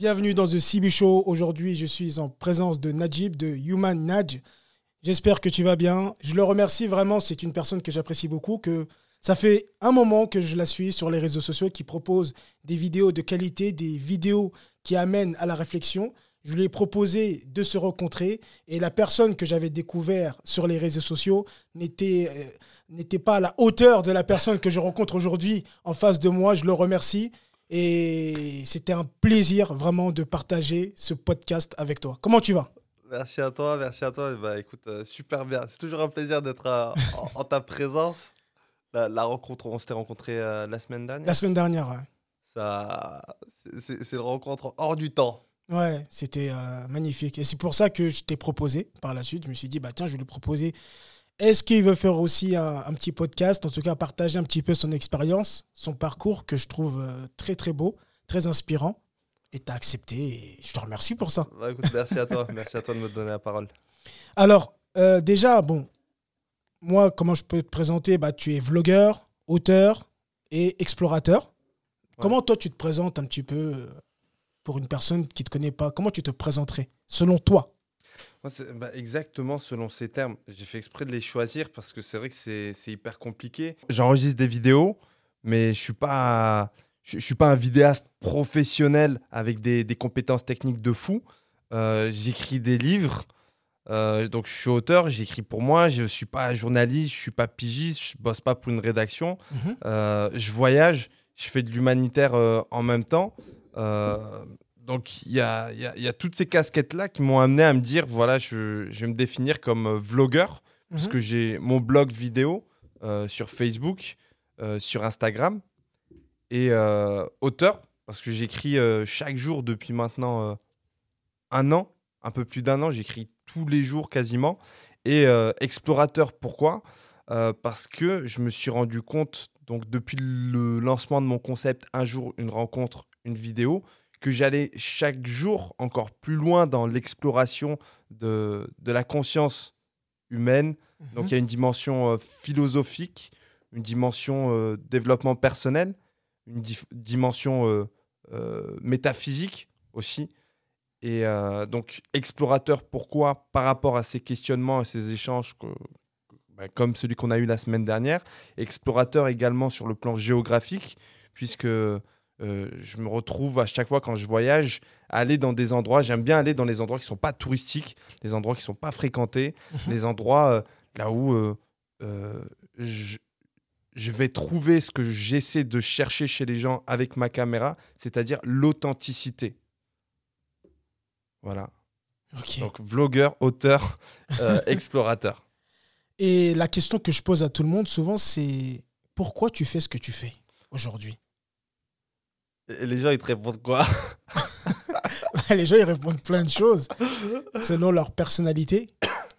Bienvenue dans The CB Show. Aujourd'hui, je suis en présence de Najib de Human Naj. J'espère que tu vas bien. Je le remercie vraiment. C'est une personne que j'apprécie beaucoup. Que ça fait un moment que je la suis sur les réseaux sociaux, qui propose des vidéos de qualité, des vidéos qui amènent à la réflexion. Je lui ai proposé de se rencontrer et la personne que j'avais découvert sur les réseaux sociaux n'était euh, n'était pas à la hauteur de la personne que je rencontre aujourd'hui en face de moi. Je le remercie et c'était un plaisir vraiment de partager ce podcast avec toi. Comment tu vas? Merci à toi, merci à toi. Bah, écoute, euh, super bien. C'est toujours un plaisir d'être euh, en, ta présence. La, rencontre, on s'était rencontré la semaine dernière. La semaine dernière, ouais. Ça, c'est une rencontre hors du temps. Ouais, c'était euh, magnifique. Et c'est pour ça que je t'ai proposé par la suite. Je me suis dit, bah tiens, je vais lui proposer. Est-ce qu'il veut faire aussi un, petit podcast, en tout cas partager un petit peu son expérience, son parcours que je trouve euh, très très beau, très inspirant. Et tu as accepté et je te remercie pour ça. Bah, écoute, merci à toi. merci à toi de me donner la parole. Alors, euh, déjà, bon, moi, comment je peux te présenter? Bah, Tu es vlogueur, auteur et explorateur. Comment toi, tu te présentes un petit peu pour une personne qui ne te connaît pas? Comment tu te présenterais, selon toi? Bah, Exactement selon ces termes. J'ai fait exprès de les choisir parce que c'est vrai que c'est hyper compliqué. J'enregistre des vidéos, mais je ne suis pas... Je, suis pas un vidéaste professionnel avec des, des compétences techniques de fou. Euh, j'écris des livres, euh, donc je suis auteur, j'écris pour moi. Je suis pas journaliste, je suis pas pigiste, je bosse pas pour une rédaction. Mhm. Euh, je voyage, je fais de l'humanitaire en même temps. Euh, donc il y a, y a, toutes ces casquettes-là qui m'ont amené à me dire, voilà, je, je, vais me définir comme euh, vlogueur, parce mhm. que j'ai mon blog vidéo euh, sur Facebook, sur Instagram, et auteur, parce que j'écris chaque jour depuis maintenant un an, un peu plus d'un an, j'écris tous les jours quasiment, et explorateur, pourquoi? Parce que je me suis rendu compte, donc depuis le lancement de mon concept, un jour, une rencontre, une vidéo, que j'allais chaque jour encore plus loin dans l'exploration de, de la conscience humaine. Mhm. Donc il y a une dimension euh, philosophique, une dimension euh, développement personnel, une euh, euh, métaphysique aussi. Et donc explorateur, pourquoi Par rapport à ces questionnements et ces échanges bah, comme celui qu'on a eu la semaine dernière. Explorateur également sur le plan géographique, puisque euh, je me retrouve à chaque fois quand je voyage aller dans des endroits. J'aime bien aller dans les endroits qui sont pas touristiques, les endroits qui sont pas fréquentés, mhm. les endroits euh, là où euh, je, je, vais trouver ce que j'essaie de chercher chez les gens avec ma caméra, c'est-à-dire l'authenticité. Voilà. Donc vlogueur, auteur, explorateur. Et la question que je pose à tout le monde souvent, c'est pourquoi tu fais ce que tu fais aujourd'hui? Et les gens, ils te répondent quoi? Les gens, ils répondent plein de choses selon leur personnalité,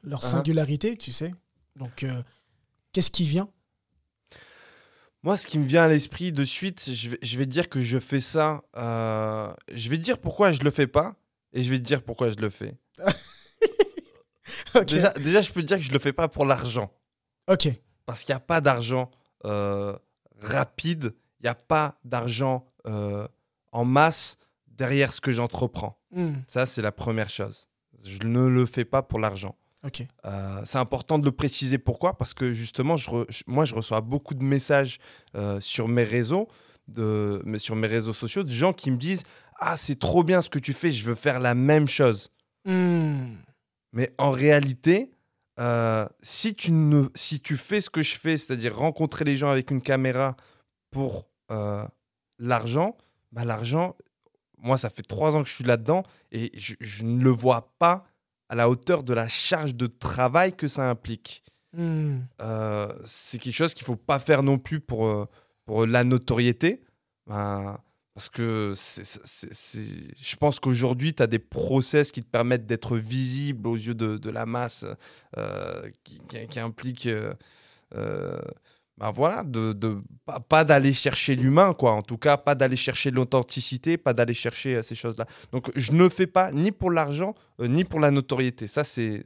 leur uh-huh. singularité, tu sais. Donc, euh, qu'est-ce qui vient? Moi, ce qui me vient à l'esprit de suite, je vais, je vais dire que je fais ça. Euh, je vais dire pourquoi je le fais pas et je vais te dire pourquoi je le fais. déjà, déjà, je peux te dire que je le fais pas pour l'argent. Ok. Parce qu'il n'y a pas d'argent euh, rapide, il n'y a pas d'argent euh, en masse derrière ce que j'entreprends. Hmm. Ça, c'est la première chose. Je ne le fais pas pour l'argent. Euh, c'est important de le préciser. Pourquoi? Parce que justement, je moi, je reçois beaucoup de messages euh, sur mes réseaux, de, mais sur mes réseaux sociaux, de gens qui me disent Ah, c'est trop bien ce que tu fais, je veux faire la même chose. Hmm. Mais en réalité, si, tu ne, si tu fais ce que je fais, c'est-à-dire rencontrer les gens avec une caméra pour l'argent, bah, l'argent, moi, ça fait trois ans que je suis là-dedans et je, ne le vois pas à la hauteur de la charge de travail que ça implique. Hmm. Euh, c'est quelque chose qu'il ne faut pas faire non plus pour, euh, pour la notoriété. Ben, parce que je pense qu'aujourd'hui, tu as des process qui te permettent d'être visible aux yeux de, la masse, euh, qui, qui, impliquent bah voilà, de, de pas, d'aller chercher l'humain, quoi. En tout cas, pas d'aller chercher l'authenticité, pas d'aller chercher euh, ces choses-là. Donc, je ne fais pas ni pour l'argent, euh, ni pour la notoriété. Ça, c'est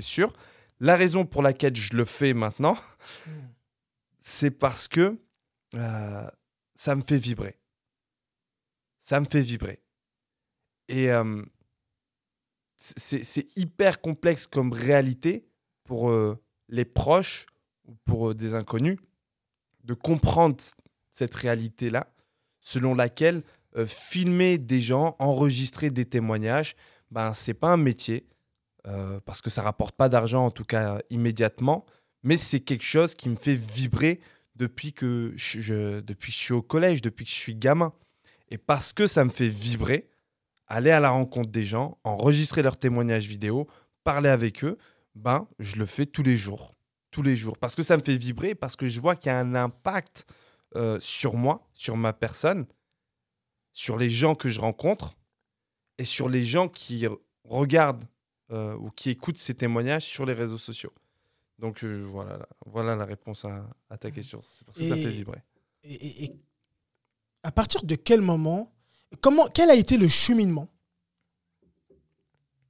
sûr. La raison pour laquelle je le fais maintenant, hmm. c'est parce que euh, ça me fait vibrer. Ça me fait vibrer. Et c'est c'est hyper complexe comme réalité pour les proches ou pour euh, des inconnus de comprendre cette réalité-là, selon laquelle euh, filmer des gens, enregistrer des témoignages, ben, c'est pas un métier, euh, parce que ça rapporte pas d'argent, en tout cas immédiatement, mais c'est quelque chose qui me fait vibrer depuis que je, je- depuis que je suis au collège, depuis que je suis gamin. Et parce que ça me fait vibrer, aller à la rencontre des gens, enregistrer leurs témoignages vidéo, parler avec eux, ben, je le fais tous les jours. Tous les jours. Parce que ça me fait vibrer, parce que je vois qu'il y a un impact euh, sur moi, sur ma personne, sur les gens que je rencontre et sur les gens qui regardent euh, ou qui écoutent ces témoignages sur les réseaux sociaux. Donc euh, voilà, voilà la réponse à, à ta question. C'est ça que ça fait vibrer. Et, et- et à partir de quel moment, comment, quel a été le cheminement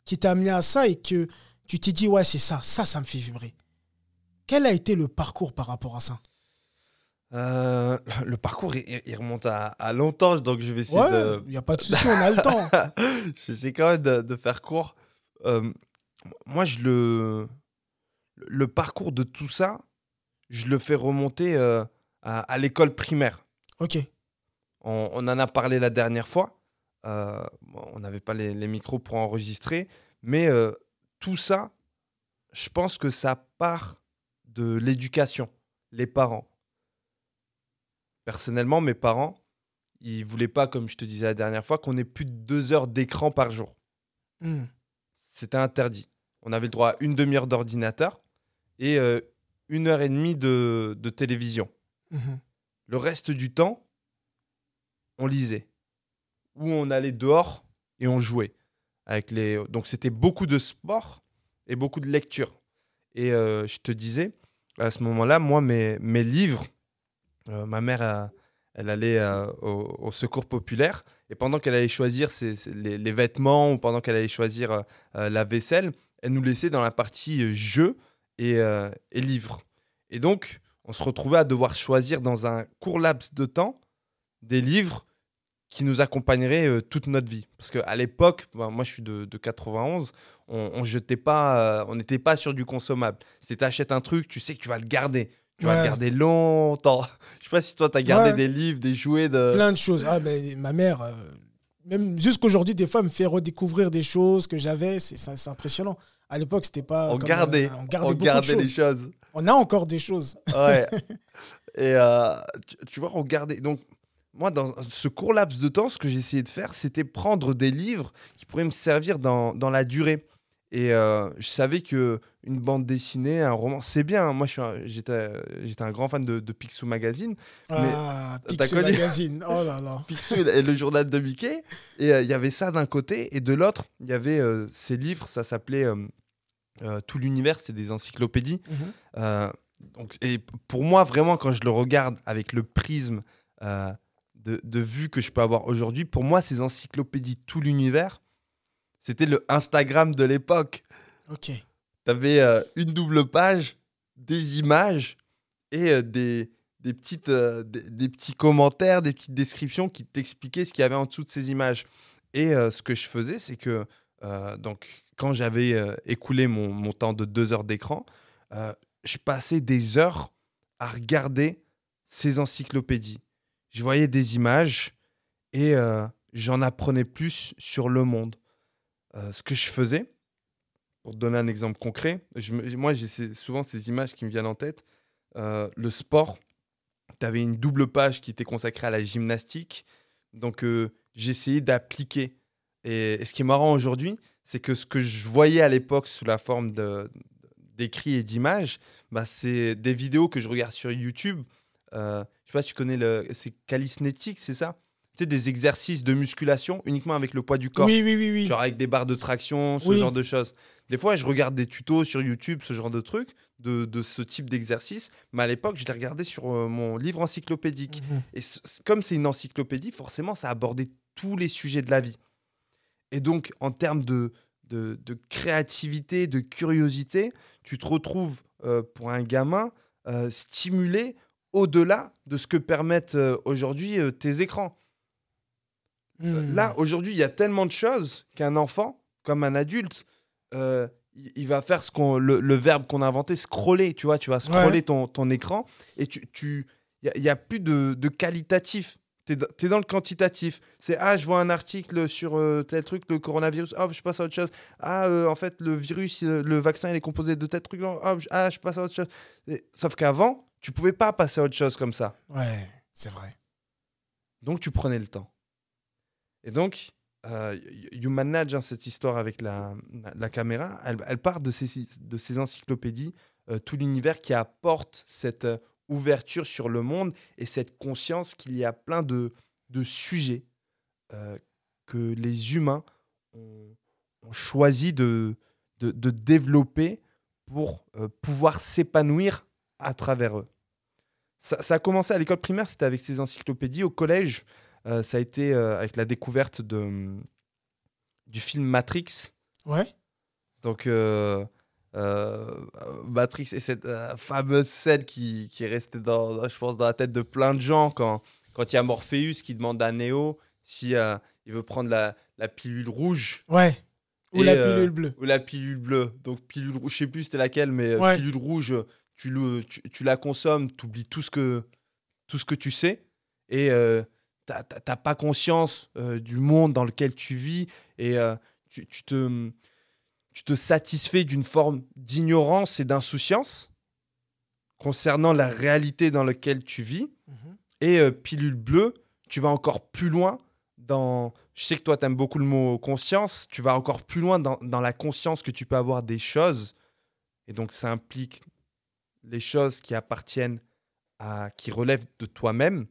qui t'a amené à ça et que tu t'es dit, ouais, c'est ça, ça, ça me fait vibrer? Quel a été le parcours par rapport à ça? Euh, le parcours, il, il remonte à, à longtemps, donc je vais essayer Ouais, de, il n'y a pas de souci, on a le temps. J'essaie quand même de, de faire court. Euh, moi, je le, le parcours de tout ça, je le fais remonter euh, à, à l'école primaire. Ok. On, on en a parlé la dernière fois. On n'avait pas les, les micros pour enregistrer, mais tout ça, je pense que ça part de l'éducation, les parents. Personnellement, mes parents, ils voulaient pas, comme je te disais la dernière fois, qu'on ait plus de deux heures d'écran par jour. Hmm. C'était interdit. On avait le droit à une demi-heure d'ordinateur et euh, une heure et demie de, de télévision. Mhm. Le reste du temps, on lisait. Ou on allait dehors et on jouait. Avec les... Donc c'était beaucoup de sport et beaucoup de lecture. Et euh, je te disais, à ce moment-là, moi, mes, livres, euh, ma mère, elle allait euh, au, secours populaire. Et pendant qu'elle allait choisir les, vêtements ou pendant qu'elle allait choisir euh, la vaisselle, elle nous laissait dans la partie jeux et, et livres. Et donc, on se retrouvait à devoir choisir dans un court laps de temps des livres qui nous accompagneraient euh, toute notre vie. Parce qu'à l'époque, ben, moi je suis de, de 91, on, on jetait pas, euh, on n'était pas sur du consommable. C'est t'achètes un truc, tu sais que tu vas le garder. Tu vas le garder longtemps. Je sais pas si toi t'as gardé Ouais. des livres, des jouets de. Plein de choses. Ah, ben, ma mère, euh, même jusqu'aujourd'hui, des fois, me fait redécouvrir des choses que j'avais. C'est impressionnant. À l'époque, c'était pas. On comme, gardait, on on gardait beaucoup gardait les choses. choses. On a encore des choses. Ouais. Et tu, tu vois, regarder. Donc, moi, dans ce court laps de temps, ce que j'ai essayé de faire, c'était prendre des livres qui pourraient me servir dans, dans la durée. Et euh, je savais que une bande dessinée, un roman, c'est bien. hein. Moi, un- j'étais un grand fan de, de Picsou Magazine. Ah, connu Magazine. Oh là là. Picsou et le journal de Mickey. Et euh, il y avait ça d'un côté. Et de l'autre, il y avait euh, ces livres. Ça s'appelait Tout l'univers. C'est des encyclopédies. Mhm. Donc, et pour moi, vraiment, quand je le regarde avec le prisme de, de vue que je peux avoir aujourd'hui, pour moi, ces encyclopédies, tout l'univers, c'était le Instagram de l'époque. Ok. Tu avais une double page, des images et euh, des, des, petites, euh, des, des petits commentaires, des petites descriptions qui t'expliquaient ce qu'il y avait en dessous de ces images. Et euh, ce que je faisais, c'est que euh, donc, quand j'avais euh, écoulé mon, mon temps de deux heures d'écran, euh, je passais des heures à regarder ces encyclopédies. Je voyais des images et euh, j'en apprenais plus sur le monde. Euh, ce que je faisais, pour te donner un exemple concret, moi j'ai souvent ces images qui me viennent en tête. Euh, le sport, tu avais une double page qui était consacrée à la gymnastique. Donc essayé d'appliquer. Et, ce qui est marrant aujourd'hui, c'est que ce que je voyais à l'époque sous la forme d'écrits et d'images, bah, c'est des vidéos que je regarde sur YouTube. Sais pas si tu connais le. C'est calisthenics, c'est ça? Tu sais, des exercices de musculation uniquement avec le poids du corps. Oui, oui, oui, oui. Genre avec des barres de traction, ce Oui. genre de choses. Des fois, je regarde des tutos sur YouTube, ce genre de trucs, de, de ce type d'exercice. Mais à l'époque, je les regardais sur euh, mon livre encyclopédique. Mhm. Et comme c'est une encyclopédie, forcément, ça abordait tous les sujets de la vie. Et donc, en termes de, de, de créativité, de curiosité, tu te retrouves, euh, pour un gamin, euh, stimulé au-delà de ce que permettent euh, aujourd'hui euh, tes écrans. Hmm. Là, aujourd'hui, il y a tellement de choses qu'un enfant, comme un adulte, euh, il va faire ce qu'on, le, le verbe qu'on a inventé, scroller, tu vois, tu vas scroller Ouais. ton, ton écran et tu, tu, il y a- plus de, de qualitatif. Tu es, dans le quantitatif. C'est ah, je vois un article sur euh, tel truc, le coronavirus. Hop, je passe à autre chose. Ah, euh, en fait, le virus, euh, le vaccin, il est composé de tel truc. Hop, je- ah, je passe à autre chose. Et- sauf qu'avant, tu pouvais pas passer à autre chose comme ça. Ouais, c'est vrai. Donc, tu prenais le temps. Et donc, euh, Human Nudge, hein, cette histoire avec la, la, la caméra, elle, elle part de ces, de ces encyclopédies, euh, tout l'univers qui apporte cette euh, ouverture sur le monde et cette conscience qu'il y a plein de, de sujets que les humains ont, ont choisi de, de, de développer pour pouvoir s'épanouir à travers eux. Ça, ça a commencé à l'école primaire, c'était avec ces encyclopédies. Au collège, euh, ça a été euh, avec la découverte de, du film Matrix. Ouais. Donc, euh, Matrix et cette fameuse scène qui, qui est restée, dans, je pense, dans la tête de plein de gens quand quand il y a Morpheus qui demande à Neo si il veut prendre la, la pilule rouge Ouais. Ou la pilule bleue. ou la pilule bleue. Donc, pilule rouge, je sais plus c'était laquelle, mais Ouais. pilule rouge, tu, le- tu, tu la consommes, tu oublies tout ce, que, tout ce que tu sais et euh, t'as- t'as t'as pas conscience euh, du monde dans lequel tu vis et euh, tu, tu te, tu te satisfais d'une forme d'ignorance et d'insouciance concernant la réalité dans laquelle tu vis. Mhm. Et euh, pilule bleue, tu vas encore plus loin dans. Je sais que toi, tu aimes beaucoup le mot conscience. Tu vas encore plus loin dans, dans la conscience que tu peux avoir des choses. Et donc, ça implique les choses qui appartiennent à. qui relèvent de toi-même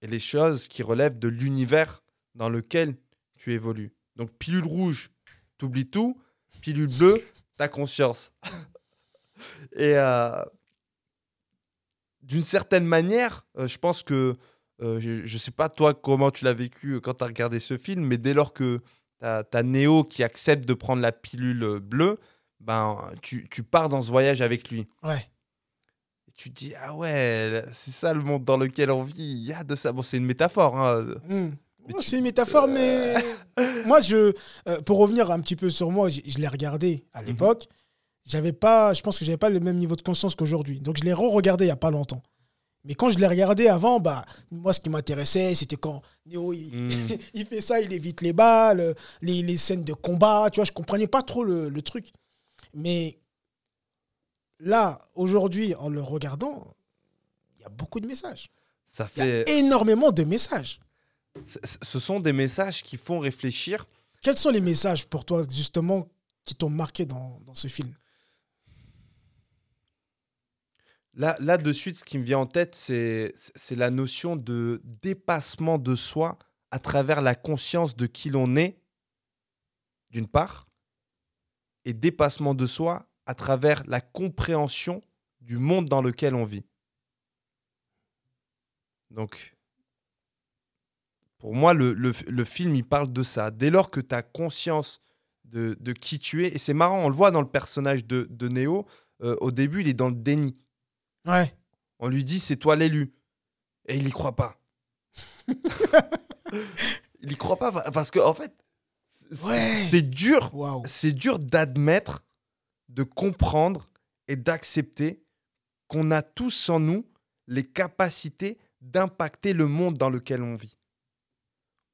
et les choses qui relèvent de l'univers dans lequel tu évolues. Donc, pilule rouge, t'oublies tout. Pilule bleue, ta conscience. et. euh, d'une certaine manière, euh, je pense que, euh, je ne sais pas toi comment tu l'as vécu quand tu as regardé ce film, mais dès lors que tu as, Neo qui accepte de prendre la pilule bleue, ben, tu, tu pars dans ce voyage avec lui. Ouais. Et tu te dis, ah ouais, c'est ça le monde dans lequel on vit, il y a de ça. Bon, c'est une métaphore. hein. Hmm. Oh, tu- C'est une métaphore, mais moi, je, euh, pour revenir un petit peu sur moi, je, je l'ai regardé à l'époque. J'avais pas, je pense que j'avais pas le même niveau de conscience qu'aujourd'hui. Donc je l'ai re-regardé il y a pas longtemps. Mais quand je l'ai regardé avant, bah moi, ce qui m'intéressait, c'était quand Neo il, Mm. il fait ça, il évite les balles, les, les scènes de combat. Tu vois, je comprenais pas trop le, le truc. Mais là, aujourd'hui, en le regardant, il y a beaucoup de messages. Ça Il y a énormément de messages. ce sont des messages qui font réfléchir. Quels sont les messages pour toi, justement, qui t'ont marqué dans, dans ce film? Là, là, de suite, ce qui me vient en tête, c'est la notion de dépassement de soi à travers la conscience de qui l'on est, d'une part, et dépassement de soi à travers la compréhension du monde dans lequel on vit. Donc, pour moi, le, le- le film, il parle de ça. Dès lors que tu as conscience de, de qui tu es, et c'est marrant, on le voit dans le personnage de, de Neo, euh, au début, il est dans le déni. Ouais. On lui dit c'est toi l'élu. Et il y croit pas. il y croit pas pa- parce que en fait Ouais. c'est dur, c'est dur d'admettre, de comprendre et d'accepter qu'on a tous en nous les capacités d'impacter le monde dans lequel on vit.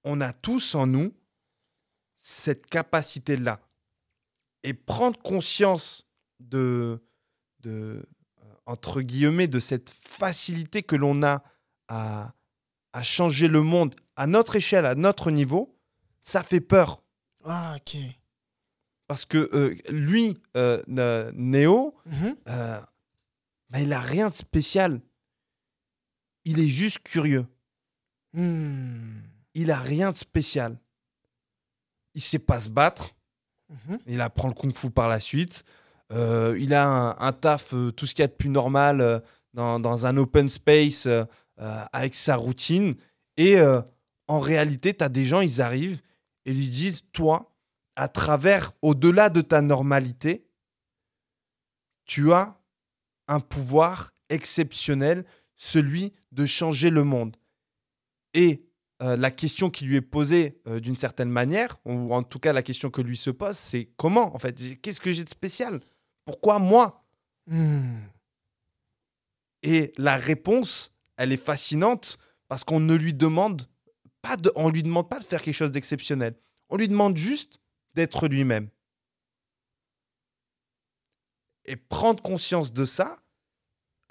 On a tous en nous cette capacité-là. Et prendre conscience de, de euh, entre guillemets, de cette facilité que l'on a à, à changer le monde à notre échelle, à notre niveau, ça fait peur. Ah, ok. Parce que euh, lui, euh, N- Néo, Mhm. euh, ben, il a rien de spécial. Il est juste curieux. Hmm. Il a rien de spécial. Il sait pas se battre. Mhm. Il apprend le kung-fu par la suite. Euh, il a un, un taf, tout ce qu'il y a de plus normal dans, dans un open space avec sa routine. Et en réalité, tu as des gens, ils arrivent et lui disent Toi, à travers, au-delà de ta normalité, tu as un pouvoir exceptionnel, celui de changer le monde. Et euh, la question qui lui est posée euh, d'une certaine manière, ou en tout cas la question que lui se pose, c'est comment en fait? Qu'est-ce que j'ai de spécial? Pourquoi moi? Hmm. Et la réponse, elle est fascinante parce qu'on ne lui demande pas de, on lui demande pas de faire quelque chose d'exceptionnel. On lui demande juste d'être lui-même. Et prendre conscience de ça,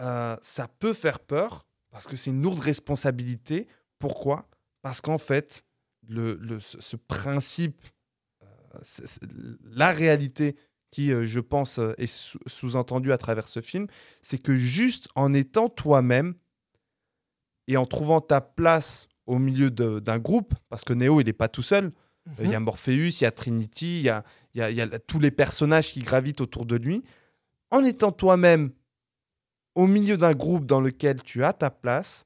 euh, ça peut faire peur parce que c'est une lourde responsabilité. Pourquoi? Parce qu'en fait, le, ce, principe, euh, la réalité qui, euh, je pense, est sous- sous-entendue à travers ce film, c'est que juste en étant toi-même et en trouvant ta place au milieu d'un groupe, parce que Neo, il n'est pas tout seul, euh, Il y a Morpheus, il y a Trinity, il y a, y a- y a tous les personnages qui gravitent autour de lui. En étant toi-même au milieu d'un groupe dans lequel tu as ta place,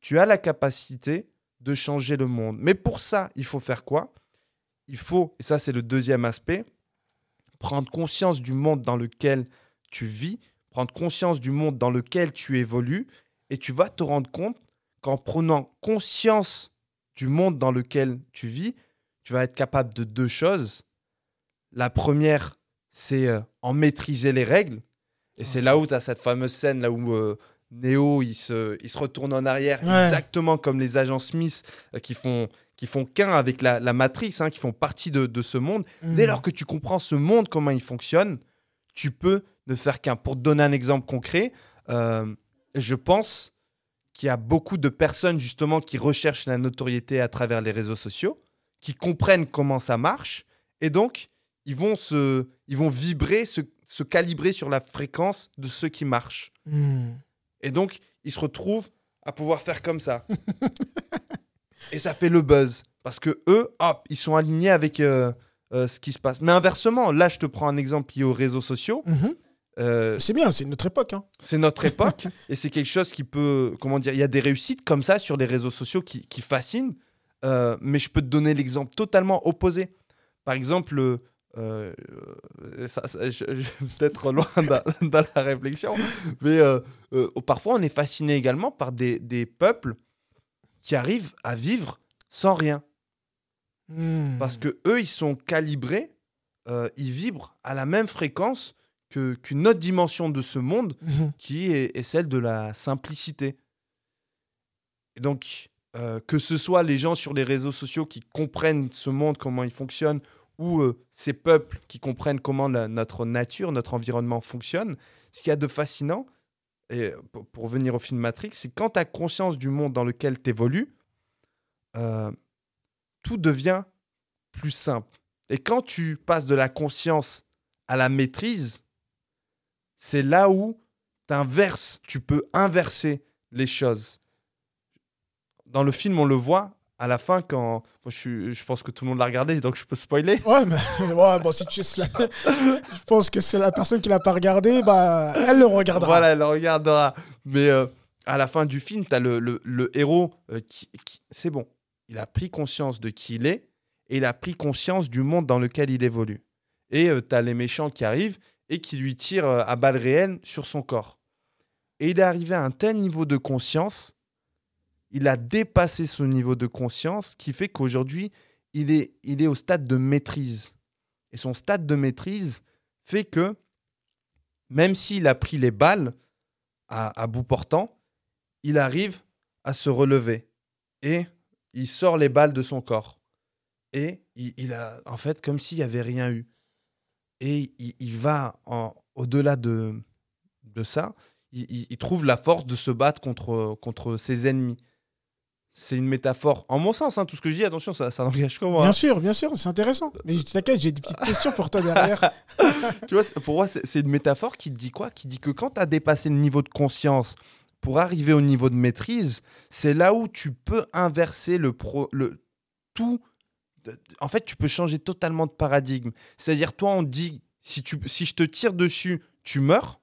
tu as la capacité de changer le monde. Mais pour ça, il faut faire quoi? Il faut, et ça c'est le deuxième aspect, prendre conscience du monde dans lequel tu vis, prendre conscience du monde dans lequel tu évolues, et tu vas te rendre compte qu'en prenant conscience du monde dans lequel tu vis, tu vas être capable de deux choses. La première, c'est euh, en maîtriser les règles. Et c'est là où tu as cette fameuse scène là où euh, Neo il se, il se retourne en arrière, Ouais. exactement comme les agents Smith euh, qui font, qui font qu'un avec la, la Matrix, hein, qui font partie de, de ce monde. Hmm. Dès lors que tu comprends ce monde, comment il fonctionne, tu peux ne faire qu'un. Pour te donner un exemple concret, je pense qu'il y a beaucoup de personnes justement qui recherchent la notoriété à travers les réseaux sociaux, qui comprennent comment ça marche, et donc ils vont, se, ils vont vibrer, se, se calibrer sur la fréquence de ceux qui marchent. Hmm. Et donc, ils se retrouvent à pouvoir faire comme ça. et ça fait le buzz. Parce que eux, hop, ils sont alignés avec euh, euh, ce qui se passe. Mais inversement, là, je te prends un exemple lié aux réseaux sociaux. Mhm. Euh, C'est bien, c'est notre époque. Hein. c'est notre époque et c'est quelque chose qui peut, comment dire, il y a des réussites comme ça sur les réseaux sociaux qui, qui fascinent. Euh, mais je peux te donner l'exemple totalement opposé. Par exemple, euh, ça- ça- je, je vais peut-être loin dans, la réflexion, mais parfois on est fasciné également par des, des peuples qui arrivent à vivre sans rien. Hmm. Parce que eux, ils sont calibrés, ils vibrent à la même fréquence qu'une autre dimension de ce monde Mhm. qui est, est celle de la simplicité. Et donc, euh, que ce soit les gens sur les réseaux sociaux qui comprennent ce monde, comment il fonctionne, ou euh, ces peuples qui comprennent comment la- notre nature, notre environnement fonctionne, ce qu'il y a de fascinant, et pour, pour revenir au film Matrix, c'est quand tu as conscience du monde dans lequel tu évolues, tout devient plus simple. Et quand tu passes de la conscience à la maîtrise, c'est là où t'inverses, tu peux inverser les choses. Dans le film, on le voit à la fin quand. Moi, je, suis- je pense que tout le monde l'a regardé, donc je peux spoiler. Ouais, mais ouais, bon, si tu je pense que c'est la personne qui l'a pas regardé, bah, elle le regardera. Voilà, elle le regardera. Mais euh, à la fin du film, tu as le, le- le héros euh, qui, qui- C'est bon. Il a pris conscience de qui il est et il a pris conscience du monde dans lequel il évolue. Et tu as les méchants qui arrivent et qui lui tirent euh, à balles réelles sur son corps. Et il est arrivé à un tel niveau de conscience, il a dépassé ce niveau de conscience qui fait qu'aujourd'hui, il est, au stade de maîtrise. Et son stade de maîtrise fait que, même s'il a pris les balles à, à bout portant, il arrive à se relever. Et il sort les balles de son corps. Et il, il a, en fait, comme s'il n'y avait rien eu. Et il, il va au-delà de, de ça, il, trouve la force de se battre contre, contre ses ennemis. C'est une métaphore, en mon sens, hein, tout ce que je dis, attention, ça, ça n'engage que moi. Bien hein. sûr, bien sûr, c'est intéressant. Mais t'inquiète, j'ai des petites questions pour toi derrière. tu vois, pour moi, c'est une métaphore qui dit quoi? Qui dit que quand tu as dépassé le niveau de conscience pour arriver au niveau de maîtrise, c'est là où tu peux inverser le, pro, le tout. En fait, tu peux changer totalement de paradigme. C'est-à-dire, toi, on dit, si, tu, si je te tire dessus, tu meurs.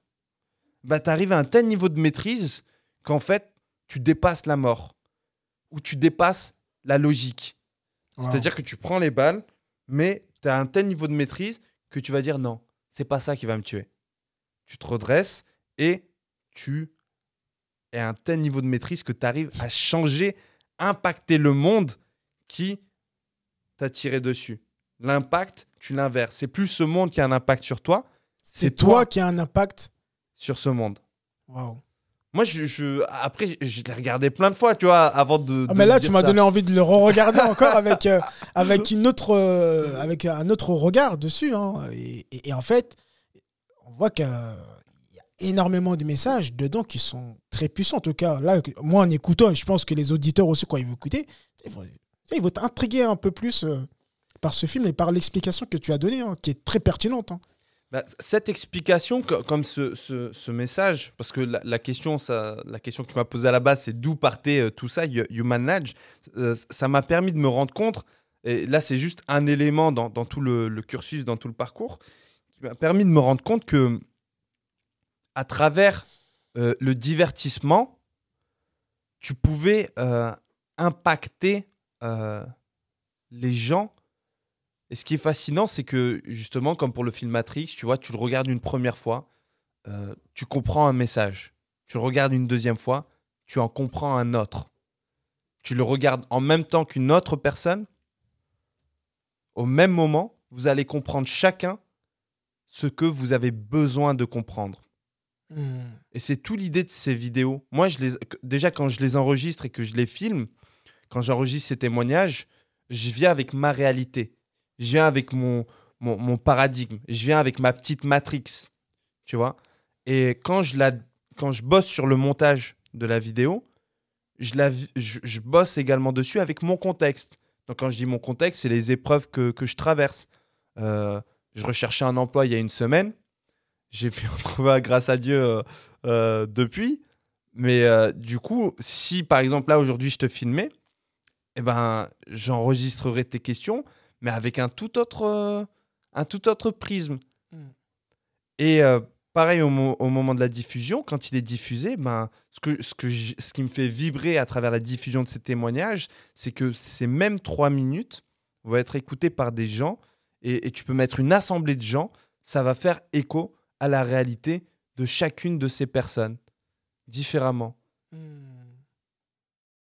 Bah, tu arrives à un tel niveau de maîtrise qu'en fait, tu dépasses la mort. Ou tu dépasses la logique. C'est-à-dire que tu prends les balles, mais tu as un tel niveau de maîtrise que tu vas dire non, c'est pas ça qui va me tuer. Tu te redresses et tu es à un tel niveau de maîtrise que tu arrives à changer impacter le monde qui t'a tiré dessus. L'impact, tu l'inverses. C'est plus ce monde qui a un impact sur toi, C'est toi qui as un impact. sur ce monde. Waouh. Moi, je, je- après, je, l'ai regardé plein de fois, tu vois, avant de. Ah, de mais là, tu m'as donné envie de le re-regarder encore avec, euh, avec, une autre, euh, avec un autre regard dessus. hein. Et, et- et en fait, on voit qu'il y a énormément de messages dedans qui sont très puissants. En tout cas, là, moi, en écoutant, je pense que les auditeurs aussi, quand ils vont écouter, ils vont, ils vont être intrigués un peu plus euh, par ce film et par l'explication que tu as donnée, hein, qui est très pertinente. hein. Bah, cette explication, co- comme ce, message, parce que la, question, la question que tu m'as posée à la base, c'est d'où partait euh, tout ça, Hu- Human Nudge, euh, ça m'a permis de me rendre compte, et là c'est juste un élément dans, tout le, cursus, dans tout le parcours, qui m'a permis de me rendre compte que à travers le divertissement, tu pouvais impacter euh, les gens et ce qui est fascinant, c'est que justement, comme pour le film Matrix, tu vois, tu le regardes une première fois, euh, tu comprends un message. Tu le regardes une deuxième fois, tu en comprends un autre. Tu le regardes en même temps qu'une autre personne. Au même moment, vous allez comprendre chacun ce que vous avez besoin de comprendre. Hmm. Et c'est tout l'idée de ces vidéos. Moi, je les, déjà, quand je les enregistre et que je les filme, quand j'enregistre ces témoignages, je viens avec ma réalité. Je viens avec mon, mon, paradigme. Je viens avec ma petite matrix. Tu vois Et quand je, la, quand je bosse sur le montage de la vidéo, je, la, je, bosse également dessus avec mon contexte. Donc, quand je dis mon contexte, c'est les épreuves que, que je traverse. Euh, je recherchais un emploi il y a une semaine. J'ai pu en trouver grâce à Dieu euh, euh, depuis. Mais du coup, si par exemple là aujourd'hui je te filmais, eh ben, j'enregistrerai tes questions, mais avec un tout autre, euh, un tout autre prisme. Mm. Et euh, pareil au, mo- au moment de la diffusion, quand il est diffusé, ben, ce, que, ce, que ce qui me fait vibrer à travers la diffusion de ces témoignages, c'est que ces mêmes trois minutes vont être écoutées par des gens et, et tu peux mettre une assemblée de gens, ça va faire écho à la réalité de chacune de ces personnes, différemment. Hmm.